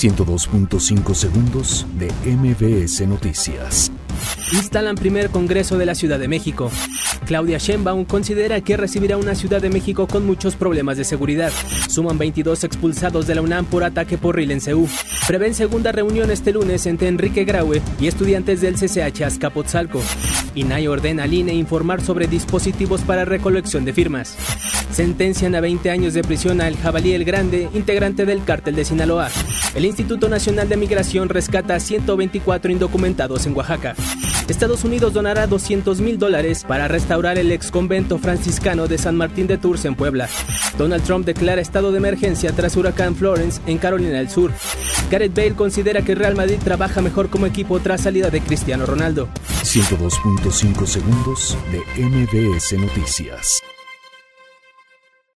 102.5 segundos de MBS Noticias. Instalan primer Congreso de la Ciudad de México. Claudia Sheinbaum considera que recibirá una Ciudad de México con muchos problemas de seguridad. Suman 22 expulsados de la UNAM por ataque por RIL. Prevén segunda reunión este lunes entre Enrique Graue y estudiantes del CCH Azcapotzalco. INAI ordena al INE informar sobre dispositivos para recolección de firmas. Sentencian a 20 años de prisión al Jabalí el Grande, integrante del cártel de Sinaloa. El Instituto Nacional de Migración rescata a 124 indocumentados en Oaxaca. Estados Unidos donará 200 mil dólares para restaurar el ex convento franciscano de San Martín de Tours en Puebla. Donald Trump declara estado de emergencia tras huracán Florence en Carolina del Sur. Gareth Bale considera que Real Madrid trabaja mejor como equipo tras salida de Cristiano Ronaldo. 102.5 segundos de MBS Noticias.